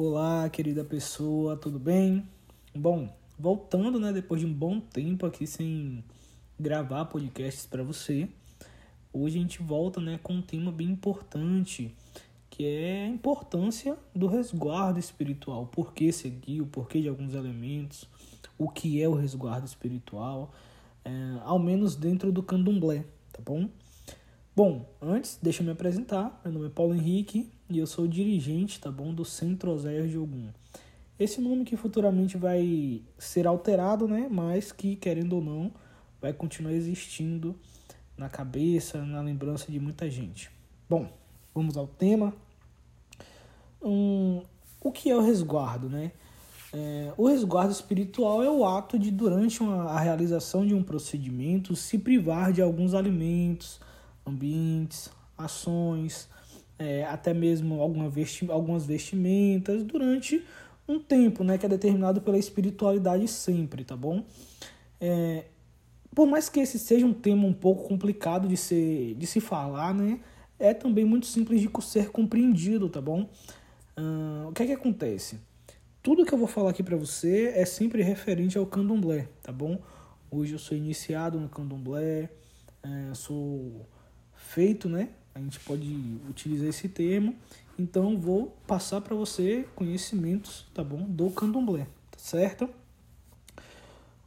Olá, querida pessoa, tudo bem? Bom, voltando, né, depois de um bom tempo aqui sem gravar podcasts para você, hoje a gente volta, né, com um tema bem importante, que é a importância do resguardo espiritual, por que seguir, o porquê de alguns elementos, o que é o resguardo espiritual, é, ao menos dentro do candomblé, tá bom? Bom, antes, deixa eu me apresentar. Meu nome é Paulo Henrique e eu sou dirigente, tá bom, do Centro Oséias de Ogum. Esse nome que futuramente vai ser alterado, né, mas que, querendo ou não, vai continuar existindo na cabeça, na lembrança de muita gente. Bom, vamos ao tema. Um, o que é o resguardo, né? É, o resguardo espiritual é o ato de, durante uma, a realização de um procedimento, se privar de alguns alimentos, ambientes, ações, é, até mesmo alguma vesti algumas vestimentas durante um tempo, né, que é determinado pela espiritualidade sempre, tá bom? É, por mais que esse seja um tema um pouco complicado de, ser, de se falar, né, é também muito simples de ser compreendido, tá bom? Uh, o que é que acontece? Tudo que eu vou falar aqui para você é sempre referente ao candomblé, tá bom? Hoje eu sou iniciado no candomblé, é, sou feito, né? A gente pode utilizar esse termo. Então vou passar para você conhecimentos, tá bom? Do candomblé, tá certo?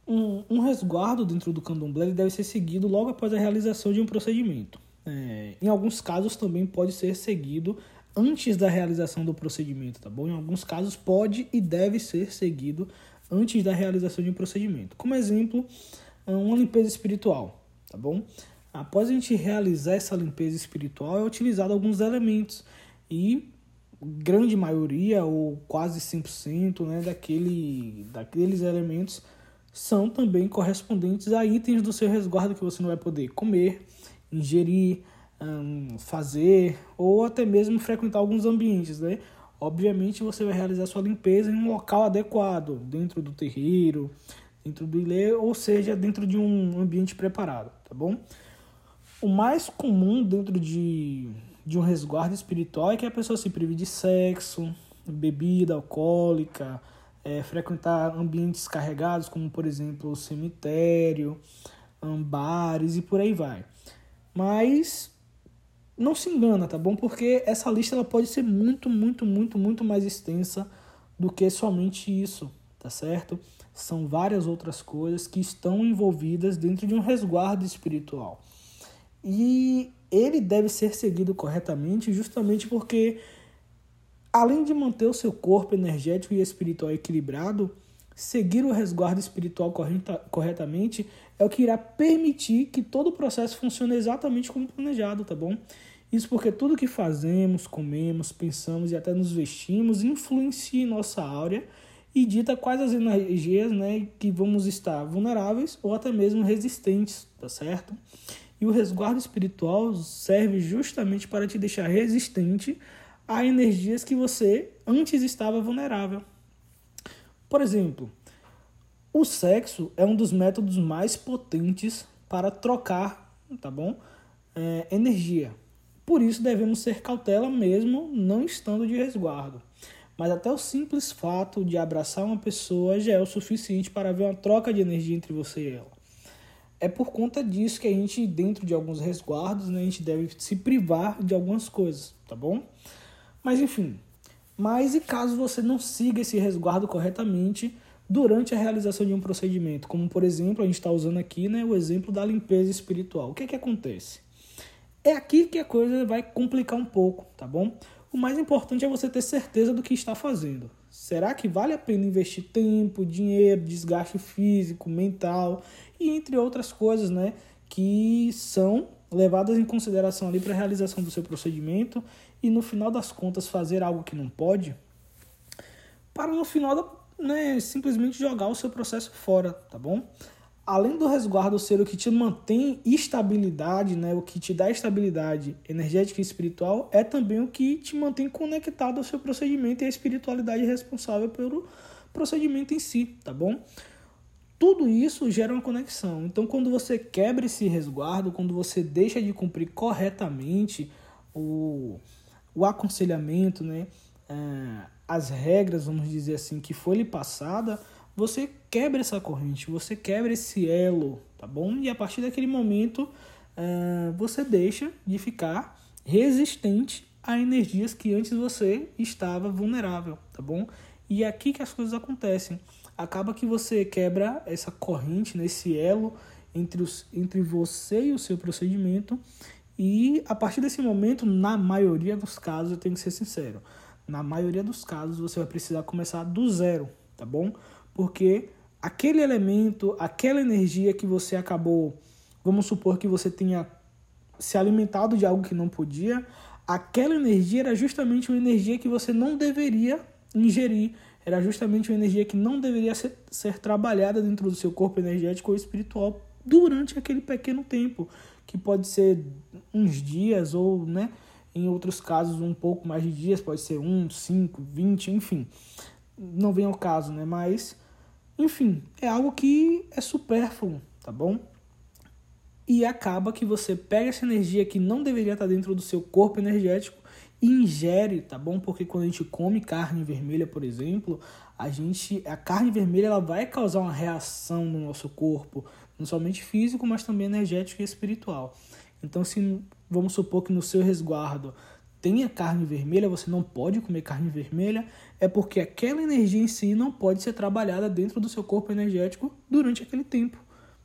Um, um resguardo dentro do candomblé deve ser seguido logo após a realização de um procedimento. É, em alguns casos também pode ser seguido antes da realização do procedimento, tá bom? Em alguns casos pode e deve ser seguido antes da realização de um procedimento. Como exemplo, uma limpeza espiritual, tá bom? Após a gente realizar essa limpeza espiritual, é utilizado alguns elementos e grande maioria ou quase 100% né, daquele, daqueles elementos são também correspondentes a itens do seu resguardo que você não vai poder comer, ingerir, hum, fazer ou até mesmo frequentar alguns ambientes, né? Obviamente você vai realizar sua limpeza em um local adequado, dentro do terreiro, dentro do ilê, ou seja, dentro de um ambiente preparado, tá bom? O mais comum dentro de, de um resguardo espiritual é que a pessoa se prive de sexo, bebida alcoólica, é, frequentar ambientes carregados, como por exemplo o cemitério, bares e por aí vai. Mas não se engana, tá bom? Porque essa lista ela pode ser muito, muito, muito, muito mais extensa do que somente isso, tá certo? São várias outras coisas que estão envolvidas dentro de um resguardo espiritual. E ele deve ser seguido corretamente justamente porque, além de manter o seu corpo energético e espiritual equilibrado, seguir o resguardo espiritual corretamente é o que irá permitir que todo o processo funcione exatamente como planejado, tá bom? Isso porque tudo que fazemos, comemos, pensamos e até nos vestimos influencia em nossa áurea e dita quais as energias né, que vamos estar vulneráveis ou até mesmo resistentes, tá certo? E o resguardo espiritual serve justamente para te deixar resistente a energias que você antes estava vulnerável. Por exemplo, o sexo é um dos métodos mais potentes para trocar, tá bom? É, energia. Por isso devemos ser cautela mesmo não estando de resguardo. Mas até o simples fato de abraçar uma pessoa já é o suficiente para ver uma troca de energia entre você e ela é por conta disso que a gente, dentro de alguns resguardos, né, a gente deve se privar de algumas coisas, tá bom? Mas enfim, mas e caso você não siga esse resguardo corretamente durante a realização de um procedimento? Como, por exemplo, a gente está usando aqui né, o exemplo da limpeza espiritual. O que, é que acontece? É aqui que a coisa vai complicar um pouco, tá bom? O mais importante é você ter certeza do que está fazendo. Será que vale a pena investir tempo, dinheiro, desgaste físico, mental e entre outras coisas, né, que são levadas em consideração ali para a realização do seu procedimento e no final das contas fazer algo que não pode, para no final, né, simplesmente jogar o seu processo fora, tá bom? Além do resguardo ser o que te mantém estabilidade, né, o que te dá estabilidade energética e espiritual, é também o que te mantém conectado ao seu procedimento e à espiritualidade responsável pelo procedimento em si, tá bom? Tudo isso gera uma conexão. Então, quando você quebra esse resguardo, quando você deixa de cumprir corretamente o, o aconselhamento, né, é, as regras, vamos dizer assim, que foi lhe passada, você quebra essa corrente, você quebra esse elo, tá bom? E a partir daquele momento, uh, você deixa de ficar resistente a energias que antes você estava vulnerável, tá bom? E é aqui que as coisas acontecem. Acaba que você quebra essa corrente, né, elo entre, os, entre você e o seu procedimento. E a partir desse momento, na maioria dos casos, eu tenho que ser sincero, na maioria dos casos você vai precisar começar do zero, tá bom? Porque aquele elemento, aquela energia que você acabou, vamos supor que você tenha se alimentado de algo que não podia, aquela energia era justamente uma energia que você não deveria ingerir, era justamente uma energia que não deveria ser, ser trabalhada dentro do seu corpo energético ou espiritual durante aquele pequeno tempo, que pode ser uns dias ou, né, em outros casos um pouco mais de dias, pode ser um, cinco, vinte, enfim, não vem ao caso, né, mas, enfim, é algo que é supérfluo, tá bom? e acaba que você pega essa energia que não deveria estar dentro do seu corpo energético e ingere, tá bom? Porque quando a gente come carne vermelha, por exemplo, a gente a carne vermelha ela vai causar uma reação no nosso corpo, não somente físico, mas também energético e espiritual. Então, se vamos supor que no seu resguardo tenha carne vermelha, você não pode comer carne vermelha, é porque aquela energia em si não pode ser trabalhada dentro do seu corpo energético durante aquele tempo,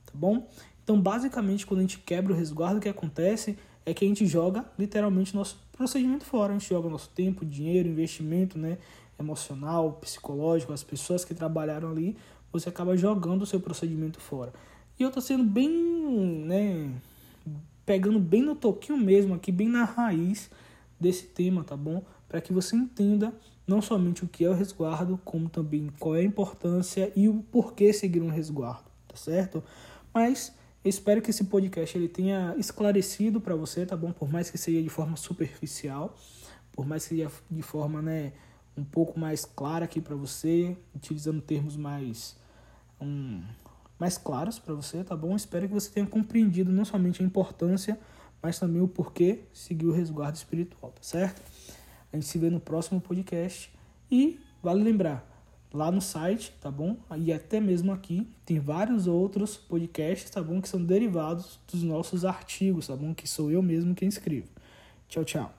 tá bom? Então, basicamente, quando a gente quebra o resguardo, o que acontece é que a gente joga literalmente nosso procedimento fora. A gente joga nosso tempo, dinheiro, investimento né, emocional, psicológico, as pessoas que trabalharam ali, você acaba jogando o seu procedimento fora. E eu tô sendo bem, né, pegando bem no toquinho mesmo aqui, bem na raiz desse tema, tá bom? Para que você entenda não somente o que é o resguardo, como também qual é a importância e o porquê seguir um resguardo, tá certo? Mas espero que esse podcast ele tenha esclarecido para você, tá bom? Por mais que seja de forma superficial, por mais que seja de forma, né, um pouco mais clara aqui para você, utilizando termos mais um, mais claros para você, tá bom? Espero que você tenha compreendido não somente a importância, mas também o porquê seguir o resguardo espiritual, tá certo? A gente se vê no próximo podcast e vale lembrar, lá no site, tá bom? E até mesmo aqui tem vários outros podcasts, tá bom? Que são derivados dos nossos artigos, tá bom? Que sou eu mesmo quem escrevo. Tchau, tchau.